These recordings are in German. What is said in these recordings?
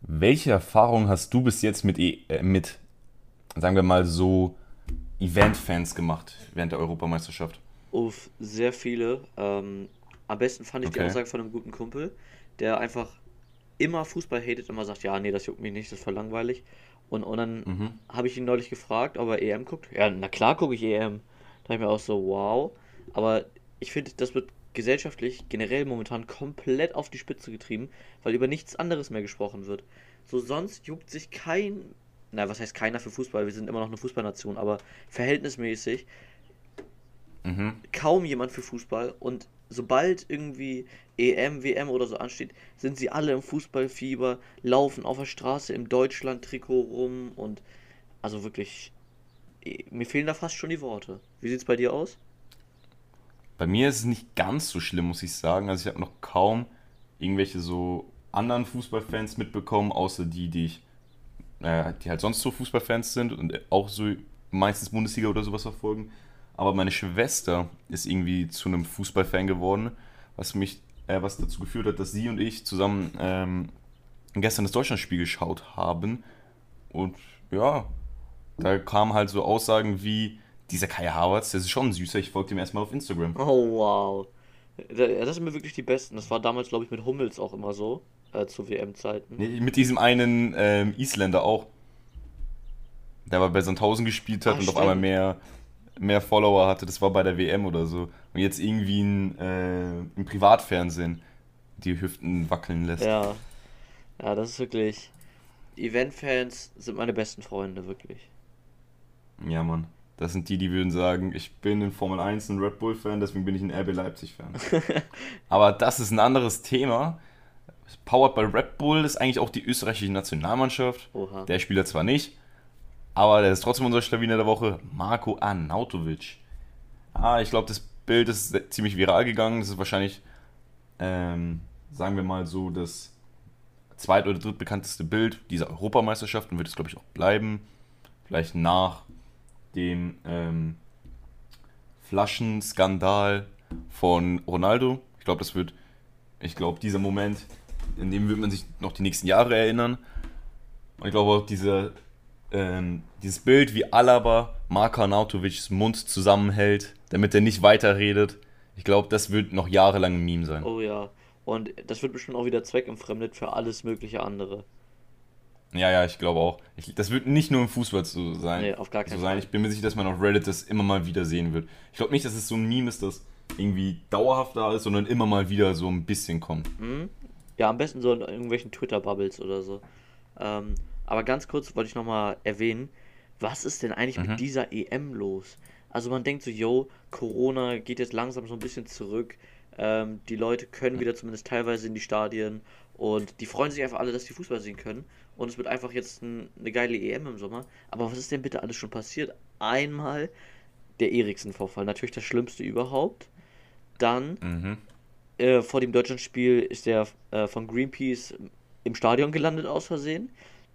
Welche Erfahrung hast du bis jetzt mit, e äh, mit sagen wir mal so, Event-Fans gemacht während der Europameisterschaft? Auf sehr viele. Ähm, am besten fand ich die Okay. Aussage von einem guten Kumpel, der einfach immer Fußball hatet, immer sagt, ja, nee, das juckt mich nicht, das ist voll langweilig. Und, und dann Mhm. habe ich ihn neulich gefragt, ob er EM guckt. Ja, na klar gucke ich EM. Da ich mir auch so, wow. Aber ich finde, das wird gesellschaftlich generell momentan komplett auf die Spitze getrieben, weil über nichts anderes mehr gesprochen wird. So sonst juckt sich kein, na, was heißt keiner für Fußball, wir sind immer noch eine Fußballnation, aber verhältnismäßig Mhm. kaum jemand für Fußball und sobald irgendwie EM, WM oder so ansteht, sind sie alle im Fußballfieber, laufen auf der Straße im Deutschland-Trikot rum und also wirklich, eh, mir fehlen da fast schon die Worte. Wie sieht's bei dir aus? Bei mir ist es nicht ganz so schlimm, muss ich sagen. Also ich habe noch kaum irgendwelche so anderen Fußballfans mitbekommen, außer die, die ich, äh, die halt sonst so Fußballfans sind und auch so meistens Bundesliga oder sowas verfolgen. Aber meine Schwester ist irgendwie zu einem Fußballfan geworden, was mich, äh, was dazu geführt hat, dass sie und ich zusammen ähm, gestern das Deutschlandspiel geschaut haben. Und ja, da kamen halt so Aussagen wie, dieser Kai Havertz, der ist schon ein süßer, ich folge ihm erstmal auf Instagram. Oh, wow. Das sind mir wirklich die besten. Das war damals, glaube ich, mit Hummels auch immer so, äh, zu WM-Zeiten. Nee, Mit diesem einen ähm, Isländer auch. Der aber bei Sandhausen gespielt hat Ah, und auf einmal stimmt. mehr, mehr Follower hatte. Das war bei der WM oder so. Und jetzt irgendwie ein, äh, im Privatfernsehen die Hüften wackeln lässt. Ja, ja, das ist wirklich. Event-Fans sind meine besten Freunde, wirklich. Ja, Mann. Das sind die, die würden sagen, ich bin in Formel 1 ein Red Bull-Fan, deswegen bin ich ein RB Leipzig-Fan. aber das ist ein anderes Thema. Powered by Red Bull ist eigentlich auch die österreichische Nationalmannschaft. Oha. Der Spieler zwar nicht, aber der ist trotzdem unser Schlawiner der Woche, Marco Arnautovic. Ah, ich glaube, das Bild ist ziemlich viral gegangen. Das ist wahrscheinlich, ähm, sagen wir mal so, das zweit- oder drittbekannteste Bild dieser Europameisterschaft und wird es, glaube ich, auch bleiben. Vielleicht nach dem ähm, Flaschenskandal von Ronaldo. Ich glaube, das wird, ich glaube, dieser Moment, in dem wird man sich noch die nächsten Jahre erinnern. Und ich glaube auch diese, ähm, dieses Bild, wie Alaba Marko Arnautovics Mund zusammenhält, damit er nicht weiterredet. Ich glaube, das wird noch jahrelang ein Meme sein. Oh ja. Und das wird bestimmt auch wieder zweckentfremdet für alles mögliche andere. Ja, ja, ich glaube auch. Ich, das wird nicht nur im Fußball so sein. Nee, auf gar keinen so sein. Fall. Ich bin mir sicher, dass man auf Reddit das immer mal wieder sehen wird. Ich glaube nicht, dass es so ein Meme ist, das irgendwie dauerhaft da ist, sondern immer mal wieder so ein bisschen kommt. Hm? Ja, am besten so in irgendwelchen Twitter-Bubbles oder so. Ähm, aber ganz kurz wollte ich nochmal erwähnen, was ist denn eigentlich Mhm. mit dieser EM los? Also man denkt so, yo, Corona geht jetzt langsam so ein bisschen zurück. Ähm, die Leute können wieder zumindest teilweise in die Stadien und die freuen sich einfach alle, dass die Fußball sehen können. Und es wird einfach jetzt ein, eine geile EM im Sommer. Aber was ist denn bitte alles schon passiert? Einmal der Eriksen-Vorfall, natürlich das Schlimmste überhaupt. Dann Mhm. äh, vor dem Deutschlandspiel ist der äh, von Greenpeace im Stadion gelandet aus Versehen.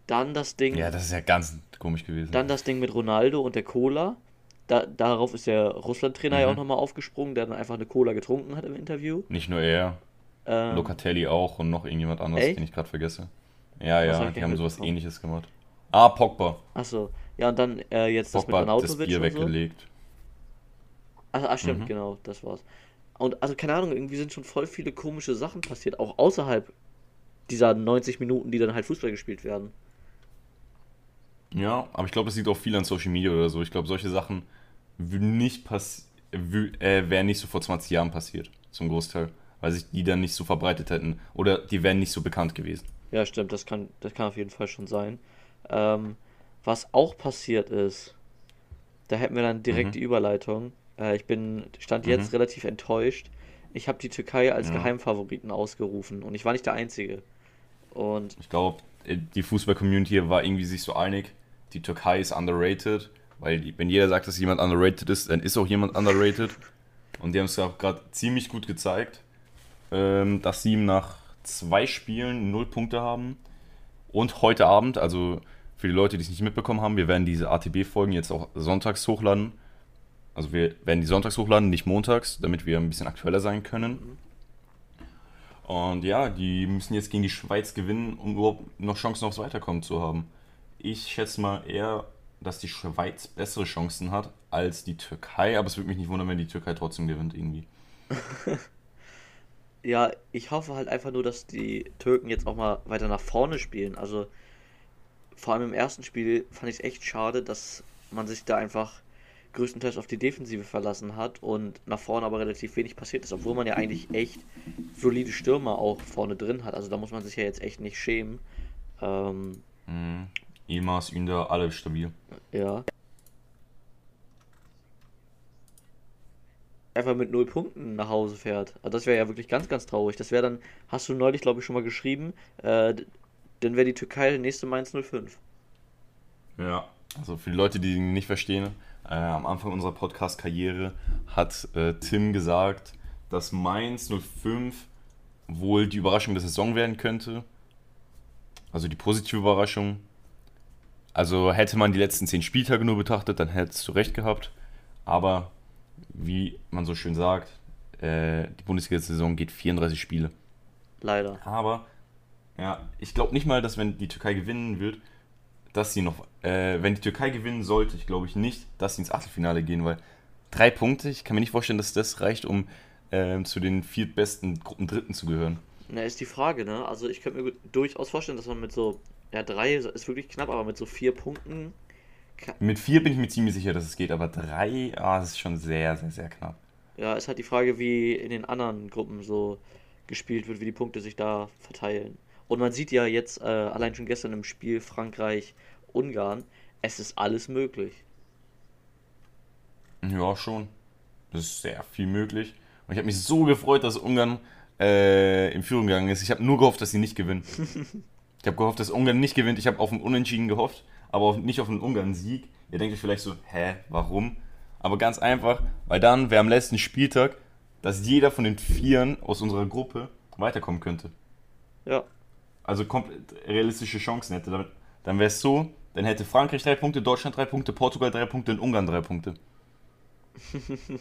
Dann das Ding, Ja, das ist ja ganz komisch gewesen. dann das Ding mit Ronaldo und der Cola. Da, darauf ist der Russland-Trainer ja Mhm. auch nochmal aufgesprungen, der dann einfach eine Cola getrunken hat im Interview. Nicht nur er, Ähm, Locatelli auch und noch irgendjemand anderes, Echt? den ich gerade vergesse. Ja, ja, die haben sowas mitbekommen? ähnliches gemacht. Ah, Pogba. achso, ja, und dann äh, jetzt das mit Pogba hat das Bier und so. weggelegt. Ach, ach stimmt, Mhm. genau, das war's. Und also keine Ahnung, irgendwie sind schon voll viele komische Sachen passiert, auch außerhalb dieser 90 Minuten, die dann halt Fußball gespielt werden. Ja, aber ich glaube, das liegt auch viel an Social Media oder so. Ich glaube, solche Sachen nicht pass äh, wären nicht so vor 20 Jahren passiert, zum Großteil. Weil sich die dann nicht so verbreitet hätten. Oder die wären nicht so bekannt gewesen. Ja, stimmt, das kann, das kann auf jeden Fall schon sein. Ähm, was auch passiert ist, da hätten wir dann direkt Mhm. die Überleitung. Äh, ich bin, stand jetzt Mhm. relativ enttäuscht. Ich habe die Türkei als Ja. Geheimfavoriten ausgerufen und ich war nicht der Einzige. Und Ich glaube, die Fußball-Community war irgendwie sich so einig, die Türkei ist underrated. Weil wenn jeder sagt, dass jemand underrated ist, dann ist auch jemand underrated. Und die haben es auch gerade ziemlich gut gezeigt, ähm, dass sie nach zwei Spielen null Punkte haben. Und heute Abend, also für die Leute, die es nicht mitbekommen haben, wir werden diese ATB-Folgen jetzt auch sonntags hochladen. Also wir werden die sonntags hochladen, nicht montags, damit wir ein bisschen aktueller sein können. Und ja, die müssen jetzt gegen die Schweiz gewinnen, um überhaupt noch Chancen aufs Weiterkommen zu haben. Ich schätze mal eher, dass die Schweiz bessere Chancen hat als die Türkei, aber es würde mich nicht wundern, wenn die Türkei trotzdem gewinnt irgendwie. Ja, ich hoffe halt einfach nur, dass die Türken jetzt auch mal weiter nach vorne spielen. Also vor allem im ersten Spiel fand ich es echt schade, dass man sich da einfach größtenteils auf die Defensive verlassen hat und nach vorne aber relativ wenig passiert ist, obwohl man ja eigentlich echt solide Stürmer auch vorne drin hat. Also da muss man sich ja jetzt echt nicht schämen. Ähm, Mhm. Emas, Ünder, alle stabil. ja. Einfach mit null Punkten nach Hause fährt. Also das wäre ja wirklich ganz, ganz traurig. Das wäre dann, hast du neulich, glaube ich, schon mal geschrieben, äh, dann wäre die Türkei der nächste Mainz 05. Ja. Also für die Leute, die ihn nicht verstehen, äh, am Anfang unserer Podcast-Karriere hat äh, Tim gesagt, dass Mainz 05 wohl die Überraschung der Saison werden könnte. Also die positive Überraschung. Also hätte man die letzten zehn Spieltage nur betrachtet, dann hättest du recht gehabt. Aber wie man so schön sagt, äh, die Bundesliga-Saison geht 34 Spiele. Leider. Aber ja, ich glaube nicht mal, dass wenn die Türkei gewinnen wird, dass sie noch, äh, wenn die Türkei gewinnen sollte, ich glaube ich nicht, dass sie ins Achtelfinale gehen, weil drei Punkte, ich kann mir nicht vorstellen, dass das reicht, um ähm, zu den viertbesten Gruppen Dritten zu gehören. Na, ist die Frage, ne? Also ich könnte mir durchaus vorstellen, dass man mit so, ja, drei ist wirklich knapp, aber mit so vier Punkten, Mit vier bin ich mir ziemlich sicher, dass es geht, aber drei, ah, das ist schon sehr, sehr, sehr knapp. ja, ist halt die Frage, wie in den anderen Gruppen so gespielt wird, wie die Punkte sich da verteilen. Und man sieht ja jetzt, äh, allein schon gestern im Spiel Frankreich-Ungarn, es ist alles möglich. Ja, schon. Das ist sehr viel möglich. Und ich habe mich so gefreut, dass Ungarn äh, in Führung gegangen ist. Ich habe nur gehofft, dass sie nicht gewinnen. Ich habe gehofft, dass Ungarn nicht gewinnt. Ich habe auf einen Unentschieden gehofft, aber auf, nicht auf einen Ungarn-Sieg. Ihr denkt euch vielleicht so, hä, warum? Aber ganz einfach, weil dann wäre am letzten Spieltag, dass jeder von den Vieren aus unserer Gruppe weiterkommen könnte. Ja, Also komplett realistische Chancen hätte. Damit, dann wäre es so, dann hätte Frankreich drei Punkte, Deutschland drei Punkte, Portugal drei Punkte und Ungarn drei Punkte.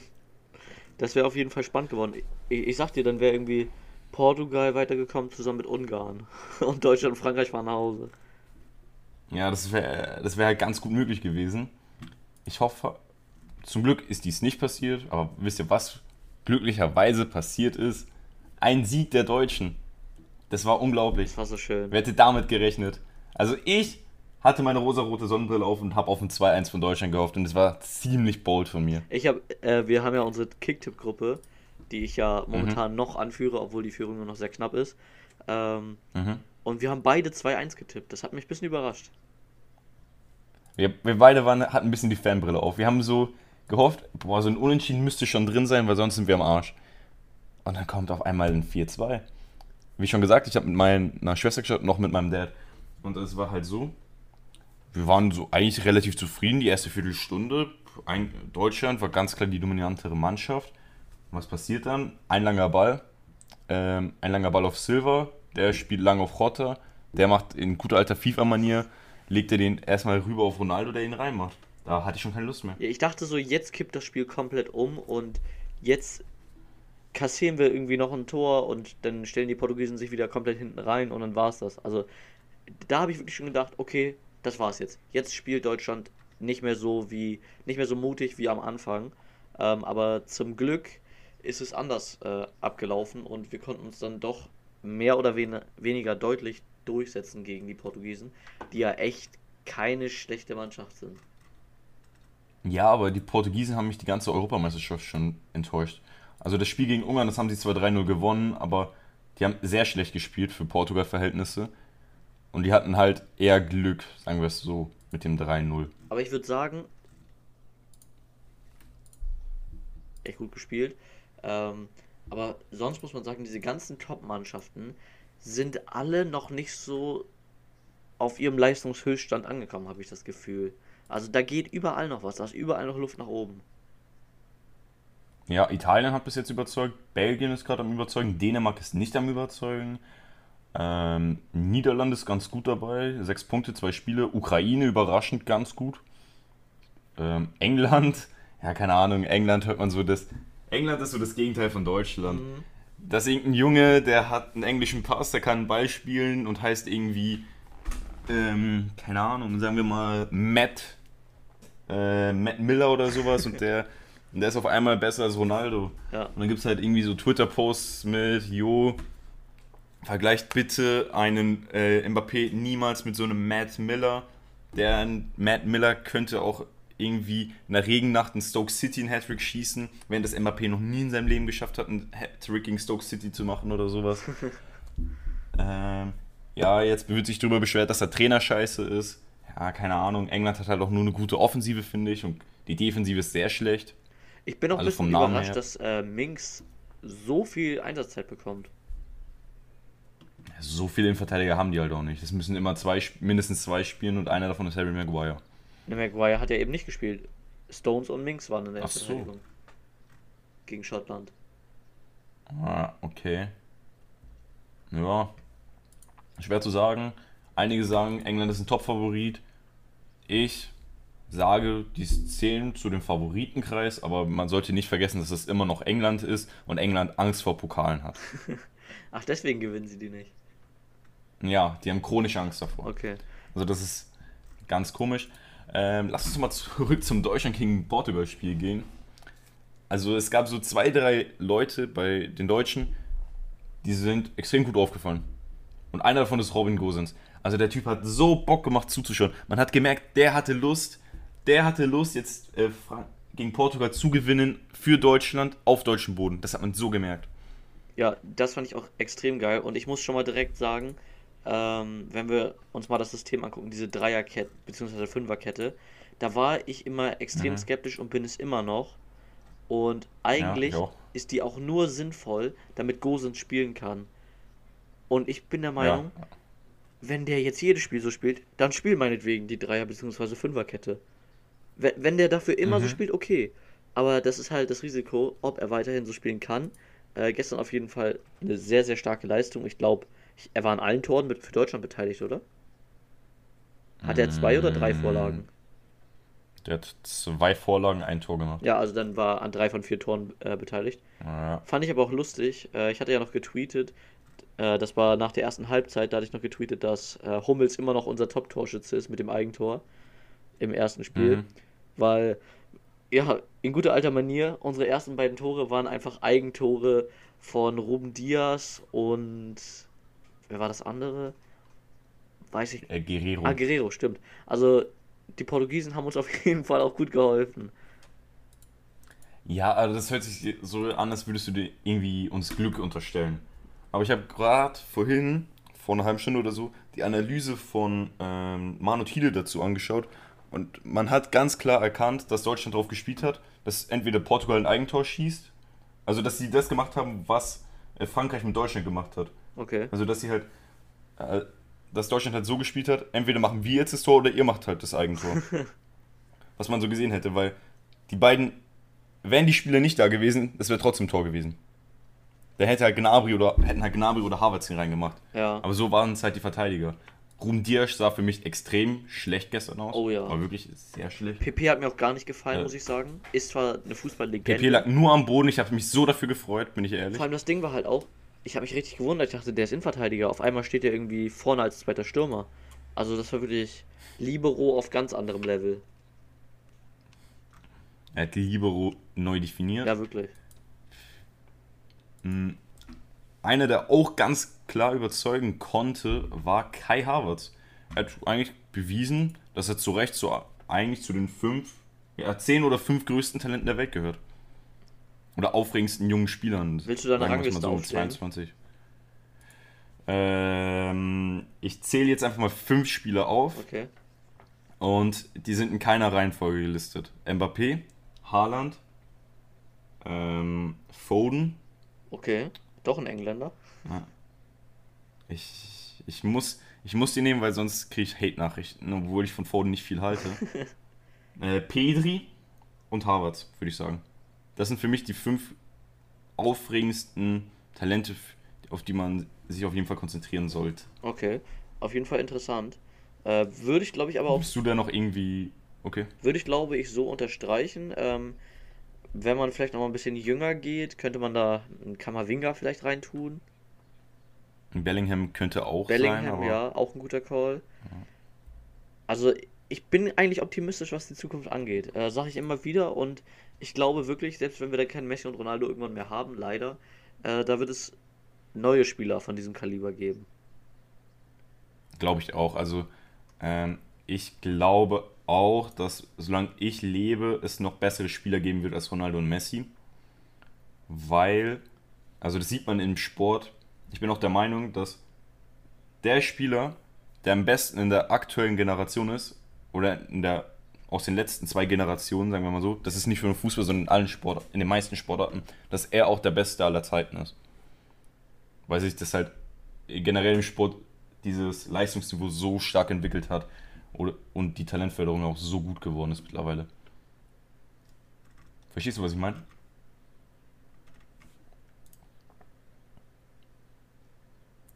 das wäre auf jeden Fall spannend geworden. Ich, ich sag dir, dann wäre irgendwie Portugal weitergekommen zusammen mit Ungarn. Und Deutschland und Frankreich fahren nach Hause. Ja, das wäre das wär halt ganz gut möglich gewesen. Ich hoffe, zum Glück ist dies nicht passiert, aber wisst ihr, was glücklicherweise passiert ist? Ein Sieg der Deutschen. Das war unglaublich. Das war so schön. Wer hätte damit gerechnet? Also ich hatte meine rosarote Sonnenbrille auf und habe auf ein 2-1 von Deutschland gehofft und es war ziemlich bold von mir. Ich habe, äh, wir haben ja unsere Kicktipp-Gruppe, die ich ja momentan noch anführe, obwohl die Führung nur noch sehr knapp ist. Ähm, Mhm. und wir haben beide 2-1 getippt. Das hat mich ein bisschen überrascht. Wir, wir beide waren, hatten ein bisschen die Fanbrille auf. Wir haben so gehofft, boah, so ein Unentschieden müsste schon drin sein, weil sonst sind wir am Arsch. Und dann kommt auf einmal ein 4-2. Wie schon gesagt, ich habe mit meiner Schwester geschaut, noch mit meinem Dad. Und es war halt so, wir waren so eigentlich relativ zufrieden, die erste Viertelstunde. Ein, Deutschland war ganz klar die dominantere Mannschaft. Und was passiert dann? Ein langer Ball, ähm, ein langer Ball auf Silver, der spielt lang auf Rotter, der macht in guter alter FIFA-Manier, legt er den erstmal rüber auf Ronaldo, der ihn reinmacht. Da hatte ich schon keine Lust mehr. Ja, ich dachte so, jetzt kippt das Spiel komplett um und jetzt kassieren wir irgendwie noch ein Tor und dann stellen die Portugiesen sich wieder komplett hinten rein und dann war es das. Also da habe ich wirklich schon gedacht, okay, das war's jetzt. Jetzt spielt Deutschland nicht mehr so wie, nicht mehr so mutig wie am Anfang. Ähm, aber zum Glück ist es anders äh, abgelaufen und wir konnten uns dann doch mehr oder wen weniger deutlich durchsetzen gegen die Portugiesen, die ja echt keine schlechte Mannschaft sind. Ja, aber die Portugiesen haben mich die ganze Europameisterschaft schon enttäuscht. Also das Spiel gegen Ungarn, das haben sie zwar 3-0 gewonnen, aber die haben sehr schlecht gespielt für Portugal-Verhältnisse. Und die hatten halt eher Glück, sagen wir es so, mit dem 3-0. Aber ich würde sagen, echt gut gespielt. Ähm, aber sonst muss man sagen, diese ganzen Top-Mannschaften sind alle noch nicht so auf ihrem Leistungshöchststand angekommen, habe ich das Gefühl. Also da geht überall noch was, da ist überall noch Luft nach oben. Ja, Italien hat bis jetzt überzeugt, Belgien ist gerade am Überzeugen, Dänemark ist nicht am Überzeugen. Ähm, Niederlande ist ganz gut dabei, sechs Punkte, zwei Spiele. Ukraine überraschend ganz gut. Ähm, England, ja, keine Ahnung, England hört man so das. England ist so das Gegenteil von Deutschland. Dass irgendein Junge, der hat einen englischen Pass, der kann einen Ball spielen und heißt irgendwie, ähm, keine Ahnung, sagen wir mal Matt, äh, Matt Miller oder sowas und der, und der ist auf einmal besser als Ronaldo. Ja. Und dann gibt es halt irgendwie so Twitter-Posts mit, jo, vergleicht bitte einen äh, Mbappé niemals mit so einem Matt Miller. Der Matt Miller könnte auch irgendwie in der Regennacht in Stoke City einen Hattrick schießen, während das Mbappé noch nie in seinem Leben geschafft hat, einen Hattrick gegen Stoke City zu machen oder sowas. ähm, ja, jetzt wird sich darüber beschwert, dass der Trainer scheiße ist. Ja, keine Ahnung. England hat halt auch nur eine gute Offensive, finde ich, und die Defensive ist sehr schlecht. Ich bin auch Also ein bisschen überrascht, her. dass äh, Minx so viel Einsatzzeit bekommt. So viele Innenverteidiger haben die halt auch nicht. Es müssen immer zwei, mindestens zwei spielen und einer davon ist Harry Maguire. Der Maguire hat ja eben nicht gespielt. Stones und Minx waren in der Ach so. Verteidigung. Gegen Schottland. Ah, okay. Ja. Schwer zu sagen. Einige sagen, England ist ein Top-Favorit. Ich sage, die zählen zu dem Favoritenkreis, aber man sollte nicht vergessen, dass es immer noch England ist und England Angst vor Pokalen hat. Ach, deswegen gewinnen sie die nicht. Ja, die haben chronische Angst davor. Okay. Also das ist ganz komisch. Ähm, lass uns mal zurück zum Deutschland gegen Portugal Spiel gehen. Also es gab so zwei, drei Leute bei den Deutschen, die sind extrem gut aufgefallen. Und einer davon ist Robin Gosens. Also der Typ hat so Bock gemacht zuzuschauen. Man hat gemerkt, der hatte Lust, der hatte Lust jetzt äh, gegen Portugal zu gewinnen für Deutschland auf deutschem Boden. Das hat man so gemerkt. Ja, das fand ich auch extrem geil. Und ich muss schon mal direkt sagen, ähm, wenn wir uns mal das System angucken, diese Dreierkette bzw. Fünferkette, da war ich immer extrem Mhm. skeptisch und bin es immer noch. Und eigentlich ich auch. ist die auch nur sinnvoll, damit Gosens spielen kann. Und ich bin der Meinung, wenn der jetzt jedes Spiel so spielt, dann spiel meinetwegen die Dreier- bzw. Fünferkette. Wenn, wenn der dafür immer so Mhm. spielt, okay. Aber das ist halt das Risiko, ob er weiterhin so spielen kann. Äh, gestern auf jeden Fall eine sehr, sehr starke Leistung. Ich glaube, er war an allen Toren mit, für Deutschland beteiligt, oder? Hat er zwei oder drei Mm. Vorlagen? Der hat zwei Vorlagen, ein Tor gemacht. Ja, also dann war an drei von vier Toren äh, beteiligt. Ja. Fand ich aber auch lustig. Äh, ich hatte ja noch getweetet, äh, das war nach der ersten Halbzeit, da hatte ich noch getweetet, dass äh, Hummels immer noch unser Top-Torschütze ist mit dem Eigentor im ersten Spiel. Mhm. Weil, ja, in guter alter Manier, unsere ersten beiden Tore waren einfach Eigentore von Ruben Diaz und wer war das andere? Weiß ich. Äh, Guerrero. Ah, Guerrero, stimmt. Also, die Portugiesen haben uns auf jeden Fall auch gut geholfen. Ja, also das hört sich so an, als würdest du dir irgendwie uns Glück unterstellen. Aber ich habe gerade vorhin, vor einer halben Stunde oder so, die Analyse von ähm, Manu Thiele dazu angeschaut. Und man hat ganz klar erkannt, dass Deutschland darauf gespielt hat, dass entweder Portugal ein Eigentor schießt, also dass sie das gemacht haben, was äh, Frankreich mit Deutschland gemacht hat. Okay. Also dass sie halt, äh, dass Deutschland halt so gespielt hat, entweder machen wir jetzt das Tor oder ihr macht halt das Eigentor. Was man so gesehen hätte, weil die beiden, wären die Spieler nicht da gewesen, das wäre trotzdem Tor gewesen. Da hätte halt Gnabry oder hätten halt Gnabry oder Havertz den reingemacht. Ja. Aber so waren es halt die Verteidiger. Ruben Dias sah für mich extrem schlecht gestern aus. Oh ja. War wirklich sehr schlecht. PP hat mir auch gar nicht gefallen, Ja. muss ich sagen. Ist zwar eine Fußballlegende. PP lag nur am Boden, ich habe mich so dafür gefreut, bin ich ehrlich. Vor allem das Ding war halt auch, ich habe mich richtig gewundert. Ich dachte, der ist Innenverteidiger. Auf einmal steht er irgendwie vorne als zweiter Stürmer. Also das war wirklich Libero auf ganz anderem Level. Er hat Libero neu definiert. Ja, wirklich. Mm, Einer, der auch ganz klar überzeugen konnte, war Kai Havertz. Er hat eigentlich bewiesen, dass er zu Recht so eigentlich zu den fünf, ja, zehn oder fünf größten Talenten der Welt gehört. Oder aufregendsten jungen Spielern. Willst du da eine sagen wir's Rangliste aufstellen? 22. Ähm, ich zähle jetzt einfach mal fünf Spieler auf. Okay. Und die sind in keiner Reihenfolge gelistet. Mbappé, Haaland, ähm, Foden. Okay. Doch ein Engländer. Ich, ich, muss, ich muss die nehmen, weil sonst kriege ich Hate-Nachrichten, obwohl ich von Foden nicht viel halte. äh, Pedri und Havertz, würde ich sagen. Das sind für mich die fünf aufregendsten Talente, auf die man sich auf jeden Fall konzentrieren sollte. Okay. Auf jeden Fall interessant. Äh, würde ich, glaube ich, aber auch Bist du da noch irgendwie. Okay. würde ich, glaube ich, so unterstreichen. Ähm, wenn man vielleicht noch mal ein bisschen jünger geht, könnte man da einen Kamavinga vielleicht reintun. Bellingham könnte auch Bellingham, sein, aber ja, auch ein guter Call. Also ich bin eigentlich optimistisch, was die Zukunft angeht. Äh, Sage ich immer wieder und ich glaube wirklich, selbst wenn wir da keinen Messi und Ronaldo irgendwann mehr haben, leider, äh, da wird es neue Spieler von diesem Kaliber geben. glaube ich auch. Also ähm, ich glaube auch, dass solange ich lebe, es noch bessere Spieler geben wird als Ronaldo und Messi. Weil, also das sieht man im Sport. Ich bin auch der Meinung, dass der Spieler, der am besten in der aktuellen Generation ist, oder in der aus den letzten zwei Generationen, sagen wir mal so, das ist nicht nur im Fußball, sondern in allen Sport, in den meisten Sportarten, dass er auch der Beste aller Zeiten ist. Weil sich das halt generell im Sport dieses Leistungsniveau so stark entwickelt hat und die Talentförderung auch so gut geworden ist mittlerweile. Verstehst du, was ich meine?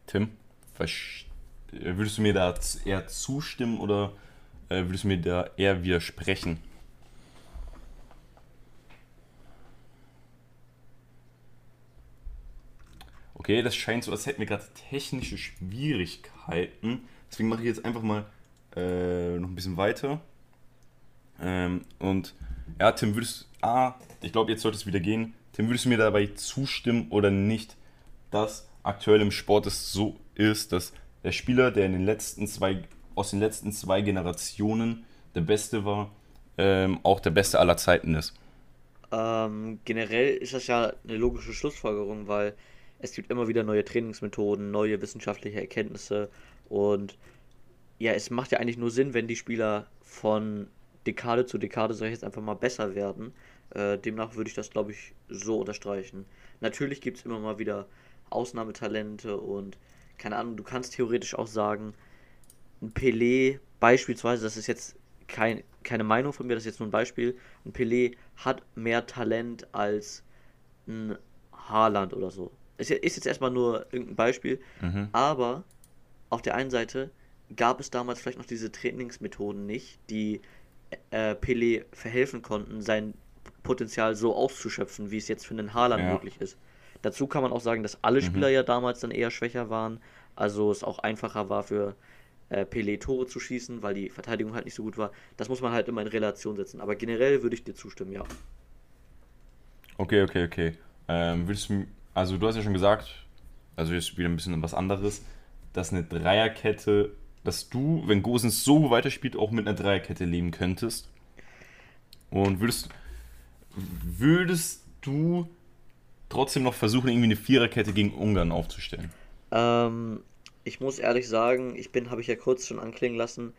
Tim, würdest du mir da eher zustimmen oder äh, würdest du mir da eher widersprechen? Okay, das scheint so, als hätten wir gerade technische Schwierigkeiten. Deswegen mache ich jetzt einfach mal äh, noch ein bisschen weiter. Ähm, und ja, Tim, würdest Ah, ich glaube, jetzt sollte es wieder gehen. Tim, würdest du mir dabei zustimmen oder nicht, dass aktuell im Sport es so ist, dass der Spieler, der in den letzten zwei, aus den letzten zwei Generationen der Beste war, ähm, auch der Beste aller Zeiten ist? Ähm, generell ist das ja eine logische Schlussfolgerung, weil es gibt immer wieder neue Trainingsmethoden, neue wissenschaftliche Erkenntnisse und ja, es macht ja eigentlich nur Sinn, wenn die Spieler von Dekade zu Dekade, sag ich jetzt einfach mal, besser werden. Äh, demnach würde ich das, glaube ich, so unterstreichen. Natürlich gibt es immer mal wieder Ausnahmetalente und keine Ahnung, du kannst theoretisch auch sagen, ein Pelé beispielsweise, das ist jetzt kein, keine Meinung von mir, das ist jetzt nur ein Beispiel, ein Pelé hat mehr Talent als ein Haaland oder so. Ist, ist jetzt erstmal nur irgendein Beispiel, Mhm. aber auf der einen Seite gab es damals vielleicht noch diese Trainingsmethoden nicht, die äh, Pelé verhelfen konnten, sein Potenzial so auszuschöpfen, wie es jetzt für einen Haaland Ja. möglich ist. Dazu kann man auch sagen, dass alle Mhm. Spieler ja damals dann eher schwächer waren, also es auch einfacher war für äh, Pelé Tore zu schießen, weil die Verteidigung halt nicht so gut war. Das muss man halt immer in Relation setzen. Aber generell würde ich dir zustimmen, ja. Okay, okay, okay. Ähm, würdest du, also du hast ja schon gesagt, also jetzt wieder ein bisschen was anderes, dass eine Dreierkette, dass du, wenn Gosens so weiterspielt, auch mit einer Dreierkette leben könntest. Und würdest, würdest du trotzdem noch versuchen, irgendwie eine Viererkette gegen Ungarn aufzustellen? Ähm, ich muss ehrlich sagen, ich bin, habe ich ja kurz schon anklingen lassen,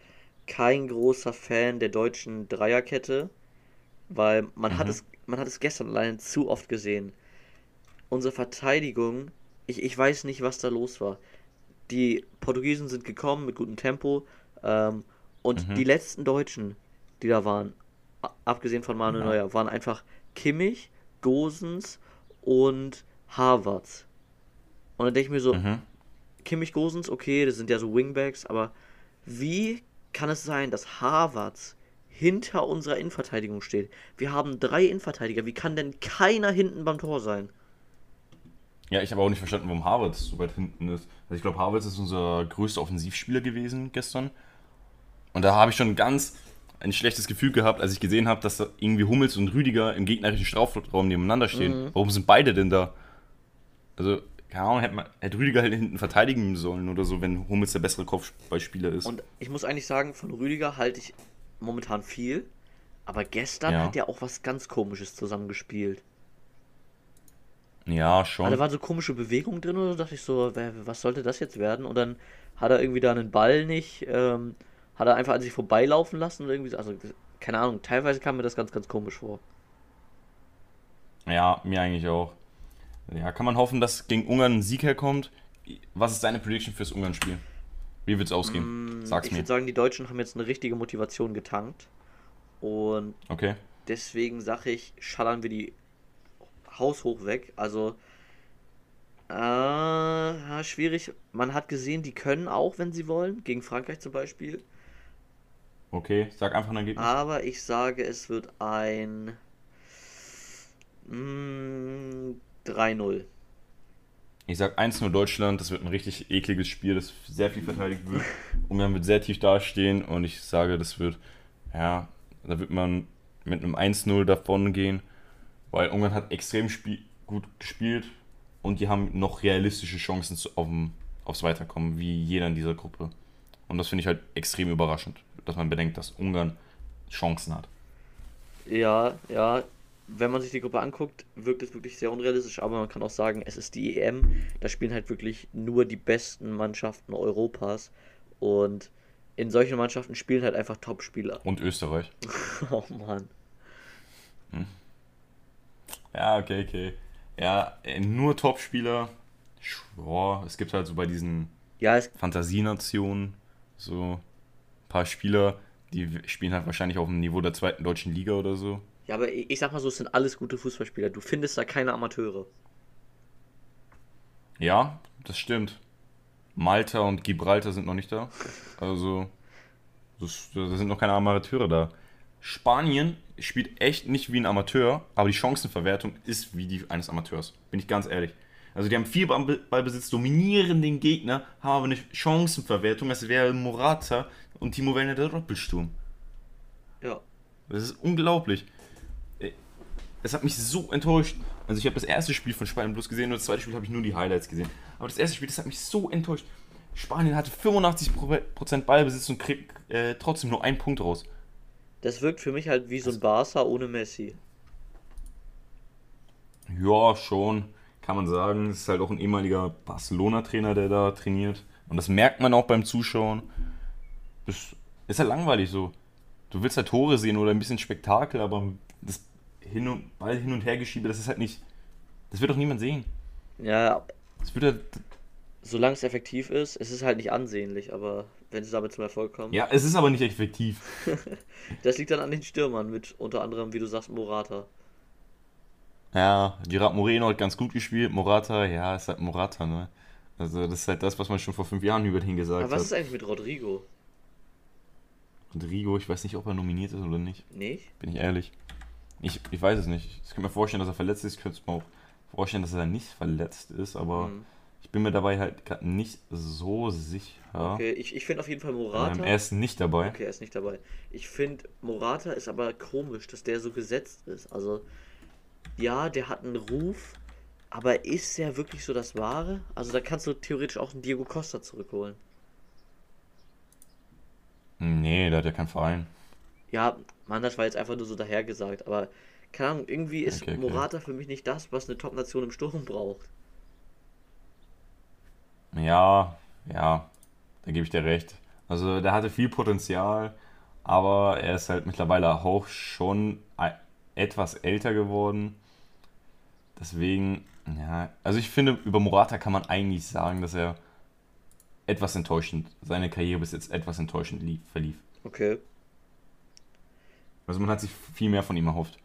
kein großer Fan der deutschen Dreierkette, weil man hat Mhm. es, man hat es gestern allein zu oft gesehen. Unsere Verteidigung, ich, ich weiß nicht, was da los war. Die Portugiesen sind gekommen mit gutem Tempo, ähm, und Mhm. die letzten Deutschen, die da waren, abgesehen von Manuel Ja. Neuer, waren einfach Kimmich, Gosens und Havertz. Und dann denke ich mir so, Mhm. Kimmich Gosens, okay, das sind ja so Wingbacks, aber wie kann es sein, dass Havertz hinter unserer Innenverteidigung steht? Wir haben drei Innenverteidiger, wie kann denn keiner hinten beim Tor sein? Ja, ich habe auch nicht verstanden, warum Havertz so weit hinten ist. Also ich glaube, Havertz ist unser größter Offensivspieler gewesen gestern. Und da habe ich schon ganz ein schlechtes Gefühl gehabt, als ich gesehen habe, dass da irgendwie Hummels und Rüdiger im gegnerischen Strafraum nebeneinander stehen. Mhm. Warum sind beide denn da? Also, keine Ahnung, hätte, man, hätte Rüdiger halt hinten verteidigen sollen oder so, wenn Hummels der bessere Kopfballspieler ist. Und ich muss eigentlich sagen, von Rüdiger halte ich momentan viel, aber gestern Ja. hat er auch was ganz Komisches zusammengespielt. ja, Also, da schon. waren so komische Bewegungen drin oder so, dachte ich so, was sollte das jetzt werden? Und dann hat er irgendwie da einen Ball nicht, ähm, hat er einfach an sich vorbeilaufen lassen oder irgendwie so. Also, keine Ahnung, teilweise kam mir das ganz, ganz komisch vor. Ja, mir eigentlich auch. Ja, kann man hoffen, dass gegen Ungarn ein Sieg herkommt. Was ist deine Prediction fürs Ungarn-Spiel? Wie wird's ausgehen? Sag's Mm, ich mir. würde sagen, die Deutschen haben jetzt eine richtige Motivation getankt. Und Okay. deswegen sage ich, schallern wir die haushoch weg. Also, äh, schwierig. Man hat gesehen, die können auch, wenn sie wollen, gegen Frankreich zum Beispiel. Okay, sag einfach ein Ergebnis. Aber ich sage, es wird ein Mm, 3-0. Ich sag 1-0 Deutschland, das wird ein richtig ekliges Spiel, das sehr viel verteidigt wird. Ungarn wird sehr tief dastehen und ich sage, das wird, ja, da wird man mit einem 1-0 davon gehen, weil Ungarn hat extrem gut gespielt und die haben noch realistische Chancen zu, auf, aufs Weiterkommen, wie jeder in dieser Gruppe. Und das finde ich halt extrem überraschend, dass man bedenkt, dass Ungarn Chancen hat. Ja, ja. Wenn man sich die Gruppe anguckt, wirkt es wirklich sehr unrealistisch, aber man kann auch sagen, es ist die EM. Da spielen halt wirklich nur die besten Mannschaften Europas. Und in solchen Mannschaften spielen halt einfach Top-Spieler. Und Österreich. Oh Mann. Ja, okay, okay. Ja, äh, nur Top-Spieler. Boah, es gibt halt so bei diesen Ja, Fantasienationen so ein paar Spieler, die spielen halt wahrscheinlich auf dem Niveau der zweiten deutschen Liga oder so. Ja, aber ich, sag mal so, es sind alles gute Fußballspieler. Du findest da keine Amateure. Ja, das stimmt. Malta und Gibraltar sind noch nicht da. Also, das, da sind noch keine Amateure da. Spanien spielt echt nicht wie ein Amateur, aber die Chancenverwertung ist wie die eines Amateurs. Bin ich ganz ehrlich. Also die haben viel Ball- Ballbesitz, dominieren den Gegner, haben aber eine Chancenverwertung, als wäre Morata und Timo Werner der Doppelsturm. Ja. Das ist unglaublich. Es hat mich so enttäuscht. Also ich habe das erste Spiel von Spanien bloß gesehen und das zweite Spiel habe ich nur die Highlights gesehen. Aber das erste Spiel, das hat mich so enttäuscht. Spanien hatte 85% Ballbesitz und kriegt äh, trotzdem nur einen Punkt raus. Das wirkt für mich halt wie so ein Barca ohne Messi. Ja, schon, kann man sagen. Es ist halt auch ein ehemaliger Barcelona-Trainer, der da trainiert. Und das merkt man auch beim Zuschauen. Das ist halt langweilig so. Du willst halt Tore sehen oder ein bisschen Spektakel, aber hin und, Ball hin und her geschiebe, das ist halt nicht. Das wird doch niemand sehen. Ja, Das wird halt, solange es effektiv ist, es ist halt nicht ansehnlich, aber wenn sie damit zum Erfolg kommen. ja, es ist aber nicht effektiv. Das liegt dann an den Stürmern mit unter anderem, wie du sagst, Morata. Ja, Gerard Moreno hat ganz gut gespielt. Morata, ja, ist halt Morata, ne? Also, das ist halt das, was man schon vor fünf Jahren über den gesagt Aber was hat. ist eigentlich mit Rodrigo? Rodrigo, ich weiß nicht, ob er nominiert ist oder nicht. Nicht? Bin ich ehrlich. Ich, ich weiß es nicht. Ich kann mir vorstellen, dass er verletzt ist. Ich könnte mir auch vorstellen, dass er nicht verletzt ist, aber Hm. ich bin mir dabei halt gerade nicht so sicher. Okay, ich, ich finde auf jeden Fall Morata. Ähm, er ist nicht dabei. Okay, er ist nicht dabei. Ich finde, Morata ist aber komisch, dass der so gesetzt ist. Also, ja, der hat einen Ruf, aber ist der wirklich so das Wahre? Also, da kannst du theoretisch auch einen Diego Costa zurückholen. Nee, der hat ja keinen Verein. Ja, Mann, das war jetzt einfach nur so dahergesagt, aber keine Ahnung, irgendwie ist Okay, okay. Morata für mich nicht das, was eine Top-Nation im Sturm braucht. Ja, ja, da gebe ich dir recht. Also der hatte viel Potenzial, aber er ist halt mittlerweile auch schon etwas älter geworden. Deswegen, ja, also ich finde, über Morata kann man eigentlich sagen, dass er etwas enttäuschend, seine Karriere bis jetzt etwas enttäuschend lief, verlief. Okay. Also man hat sich viel mehr von ihm erhofft.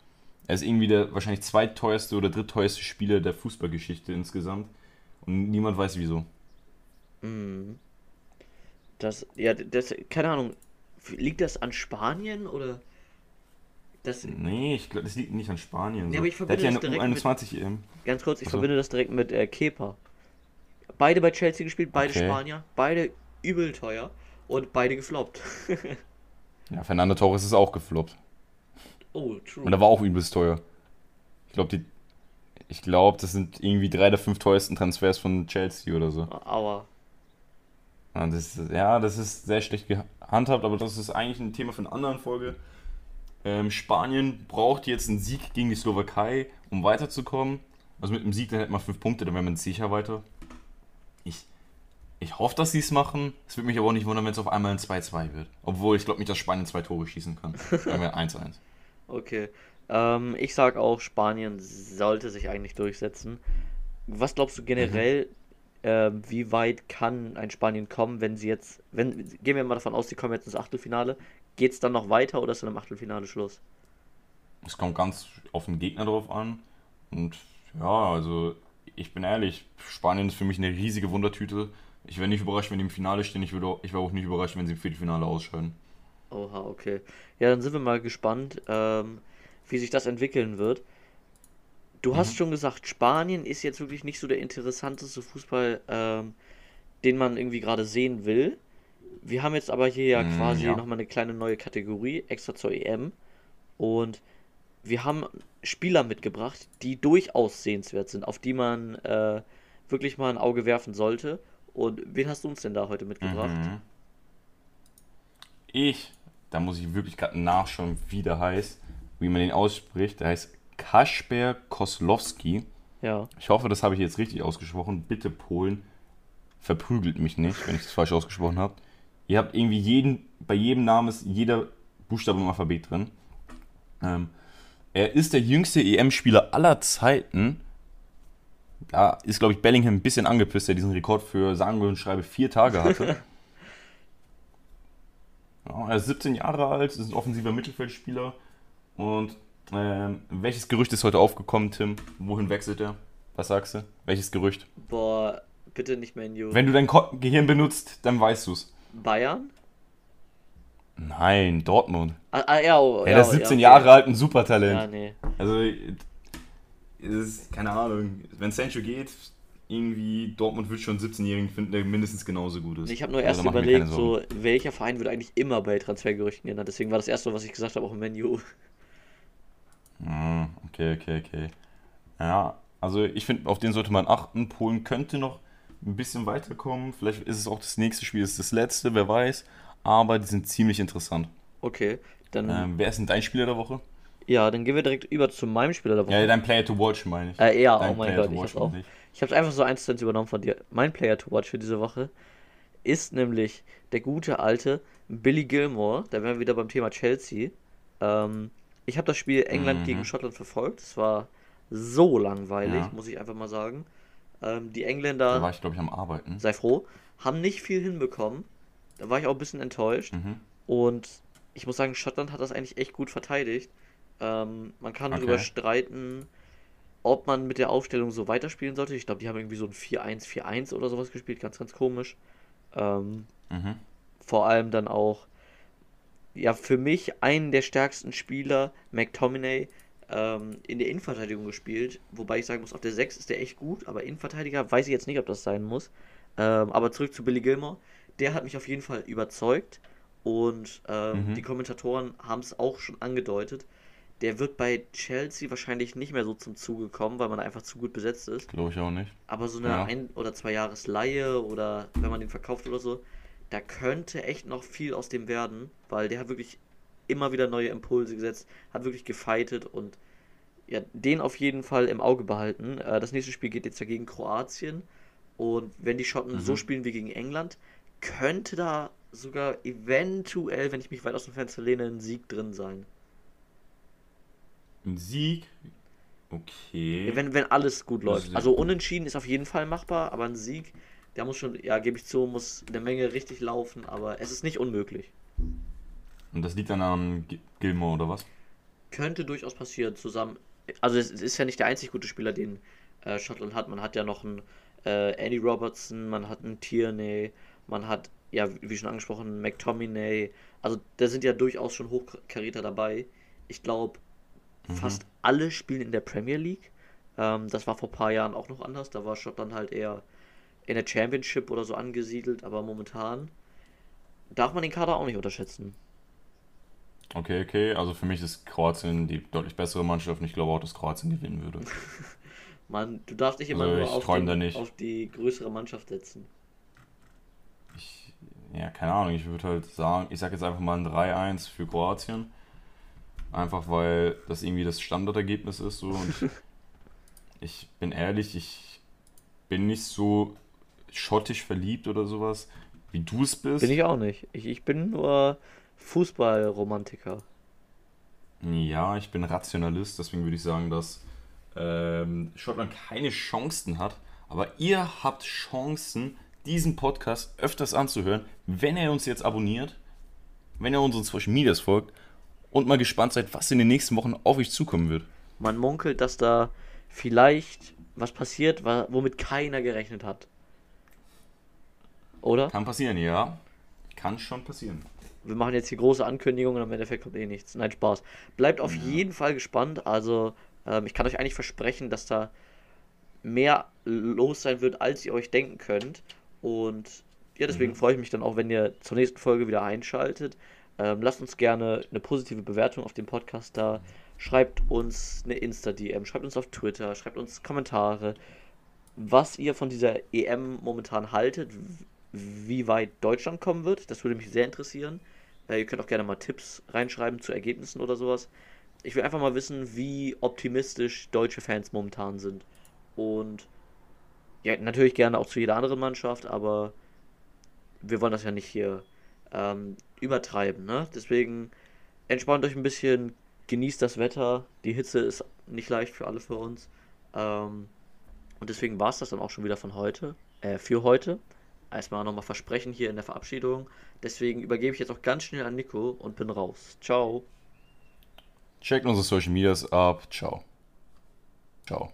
Er ist irgendwie der wahrscheinlich zweitteuerste oder drittteuerste Spieler der Fußballgeschichte insgesamt. Und niemand weiß wieso. Mhm. Das, ja, das, keine Ahnung, liegt das an Spanien oder das, Nee, ich glaube, das liegt nicht an Spanien. Nee, so. aber ich verbinde ja eine das direkt U21 EM. ganz kurz, ich Ach so. verbinde das direkt mit äh, Kepa. Beide bei Chelsea gespielt, beide Okay. Spanier, beide übel teuer und beide gefloppt. Ja, Fernando Torres ist auch gefloppt. Oh, true. Und er war auch übelst teuer. Ich glaube, die. Ich glaube, das sind irgendwie drei der fünf teuersten Transfers von Chelsea oder so. Aua. Ja, das, ist- ja, das ist sehr schlecht gehandhabt, aber das ist eigentlich ein Thema für eine andere Folge. Ähm, Spanien braucht jetzt einen Sieg gegen die Slowakei, um weiterzukommen. Also mit einem Sieg, dann hätte man fünf Punkte, dann wäre man sicher weiter. Ich, ich hoffe, dass sie es machen. Es würde mich aber auch nicht wundern, wenn es auf einmal ein 2-2 wird. Obwohl ich glaube nicht, dass Spanien zwei Tore schießen kann. Dann wäre 1-1. Okay. Ähm, ich sag auch, Spanien sollte sich eigentlich durchsetzen. Was glaubst du generell, ähm, wie weit kann ein Spanien kommen, wenn sie jetzt, wenn, gehen wir mal davon aus, sie kommen jetzt ins Achtelfinale, geht es dann noch weiter oder ist dann im Achtelfinale Schluss? Es kommt ganz auf den Gegner drauf an. Und ja, also ich bin ehrlich, Spanien ist für mich eine riesige Wundertüte. Ich wäre nicht überrascht, wenn die im Finale stehen. Ich, ich wäre auch nicht überrascht, wenn sie im Viertelfinale ausscheiden. Oha, okay. Ja, dann sind wir mal gespannt, ähm, wie sich das entwickeln wird. du hast schon gesagt, Spanien ist jetzt wirklich nicht so der interessanteste Fußball, ähm, den man irgendwie gerade sehen will. Wir haben jetzt aber hier ja Mm, quasi ja. nochmal eine kleine neue Kategorie, extra zur EM. Und wir haben Spieler mitgebracht, die durchaus sehenswert sind, auf die man äh, wirklich mal ein Auge werfen sollte. Und wen hast du uns denn da heute mitgebracht? Mhm. Ich, da muss ich wirklich gerade nachschauen, wie der heißt, wie man den ausspricht. Der heißt Kasper Koslowski. Ja. Ich hoffe, das habe ich jetzt richtig ausgesprochen. Bitte Polen, verprügelt mich nicht, wenn ich das falsch ausgesprochen habe. Ihr habt irgendwie jeden, bei jedem Namen ist jeder Buchstabe im Alphabet drin. Ähm, er ist der jüngste EM-Spieler aller Zeiten. Da ist, glaube ich, Bellingham ein bisschen angepisst, der diesen Rekord für, sagen wir und schreibe, vier Tage hatte. ja, er ist 17 Jahre alt, ist ein offensiver Mittelfeldspieler. Und ähm, welches Gerücht ist heute aufgekommen, Tim? Wohin wechselt er? Was sagst du? Welches Gerücht? Boah, bitte nicht Menu. Wenn du dein Ko Gehirn benutzt, dann weißt du's. Bayern? Nein, Dortmund. Ah, ah ja, oh, Ja, der ist 17 okay. Jahre alt, ein Ja, Supertalent. nee. Also, es ist, keine Ahnung, wenn Sancho geht, irgendwie Dortmund wird schon einen 17-Jährigen finden, der mindestens genauso gut ist. Ich habe nur Also, erst mir überlegt, so, welcher Verein wird eigentlich immer bei Transfergerüchten genannt. Deswegen war das erste, was ich gesagt habe, auch im Menu. Hm, Okay, okay, okay. Ja, also ich finde, auf den sollte man achten. Polen könnte noch ein bisschen weiterkommen. Vielleicht ist es auch das nächste Spiel, ist das letzte, wer weiß. Aber die sind ziemlich interessant. Okay, dann, Ähm, wer ist denn dein Spieler der Woche? ja, dann gehen wir direkt über zu meinem Spieler der Woche. Ja, dein Player to Watch, meine ich. Äh, ja, Dein oh mein Player Gott, ich auch. meine ich. Ich hab's einfach so eins zu eins übernommen von dir. Mein Player to Watch für diese Woche ist nämlich der gute alte Billy Gilmore. Da wären wir wieder beim Thema Chelsea. Ähm, ich habe das Spiel England Mhm. gegen Schottland verfolgt. Es war so langweilig, Ja. muss ich einfach mal sagen. Ähm, die Da Engländer, war ich, glaube ich, am Arbeiten. sei froh, haben nicht viel hinbekommen. Da war ich auch ein bisschen enttäuscht. Mhm. Und ich muss sagen, Schottland hat das eigentlich echt gut verteidigt. Ähm, man kann Okay. darüber streiten, ob man mit der Aufstellung so weiterspielen sollte. Ich glaube, die haben irgendwie so ein 4-1, 4-1 oder sowas gespielt, ganz, ganz komisch. Ähm, Mhm. vor allem dann auch, ja, für mich einen der stärksten Spieler, McTominay, ähm, in der Innenverteidigung gespielt. Wobei ich sagen muss, auf der 6 ist der echt gut, aber Innenverteidiger weiß ich jetzt nicht, ob das sein muss. Ähm, aber zurück zu Billy Gilmore. Der hat mich auf jeden Fall überzeugt. Und ähm, Mhm. die Kommentatoren haben es auch schon angedeutet. Der wird bei Chelsea wahrscheinlich nicht mehr so zum Zuge kommen, weil man einfach zu gut besetzt ist. Glaube ich auch nicht. Aber so eine Ja. ein- oder zwei Jahres Leihe oder wenn man den verkauft oder so, da könnte echt noch viel aus dem werden, weil der hat wirklich immer wieder neue Impulse gesetzt, hat wirklich gefightet und ja, den auf jeden Fall im Auge behalten. Äh, das nächste Spiel geht jetzt ja gegen Kroatien und wenn die Schotten so Mhm. spielen wie gegen England, könnte da sogar eventuell, wenn ich mich weit aus dem Fenster lehne, ein Sieg drin sein. Ein Sieg. Okay. Wenn, wenn alles gut läuft. Also unentschieden ist auf jeden Fall machbar, aber ein Sieg, der muss schon, ja, gebe ich zu, muss eine Menge richtig laufen, aber es ist nicht unmöglich. Und das liegt dann an Gilmore oder was? Könnte durchaus passieren, zusammen. Also es, es ist ja nicht der einzig gute Spieler, den äh, Schottland hat. Man hat ja noch einen äh, Andy Robertson, man hat einen Tierney, man hat, ja, wie schon angesprochen, McTominay. Also da sind ja durchaus schon Hochkaräter dabei. Ich glaube, Mhm. fast alle spielen in der Premier League. Ähm, das war vor ein paar Jahren auch noch anders. Da war Schottland halt eher in der Championship oder so angesiedelt, aber momentan darf man den Kader auch nicht unterschätzen. Okay, okay. Also für mich ist Kroatien die deutlich bessere Mannschaft und ich glaube auch, dass Kroatien gewinnen würde. Man, du darfst nicht immer Also nur auf, nicht. auf die größere Mannschaft setzen. Ich, ja, keine Ahnung. Ich würde halt sagen, ich sage jetzt einfach mal ein 3-1 für Kroatien. Einfach weil das irgendwie das Standardergebnis ist. So. Und ich bin ehrlich, ich bin nicht so schottisch verliebt oder sowas, wie du es bist. Bin ich auch nicht. Ich, ich bin nur Fußballromantiker. Ja, ich bin Rationalist, deswegen würde ich sagen, dass ähm, Schottland keine Chancen hat. Aber ihr habt Chancen, diesen Podcast öfters anzuhören, wenn ihr uns jetzt abonniert, wenn ihr unseren Social Medias folgt und mal gespannt seid, was in den nächsten Wochen auf euch zukommen wird. Man munkelt, dass da vielleicht was passiert, womit keiner gerechnet hat. Oder? Kann passieren, ja. Kann schon passieren. Wir machen jetzt hier große Ankündigungen und im Endeffekt kommt eh nichts. Nein, Spaß. Bleibt auf jeden Fall gespannt. Also Ähm, ich kann euch eigentlich versprechen, dass da mehr los sein wird, als ihr euch denken könnt. Und ja, deswegen mhm. freue ich mich dann auch, wenn ihr zur nächsten Folge wieder einschaltet. Ähm, lasst uns gerne eine positive Bewertung auf dem Podcast da. Schreibt uns eine Insta-DM, schreibt uns auf Twitter, schreibt uns Kommentare, was ihr von dieser EM momentan haltet, wie weit Deutschland kommen wird. Das würde mich sehr interessieren. Äh, ihr könnt auch gerne mal Tipps reinschreiben zu Ergebnissen oder sowas. Ich will einfach mal wissen, wie optimistisch deutsche Fans momentan sind. Und ja, natürlich gerne auch zu jeder anderen Mannschaft, aber wir wollen das ja nicht hier ähm, übertreiben. Ne? Deswegen entspannt euch ein bisschen, genießt das Wetter. Die Hitze ist nicht leicht für alle für uns. Ähm, und deswegen war es das dann auch schon wieder von heute, äh, für heute. Erstmal nochmal Versprechen hier in der Verabschiedung. Deswegen übergebe ich jetzt auch ganz schnell an Nico und bin raus. Ciao. Checkt unsere Social Medias ab. Ciao. Ciao.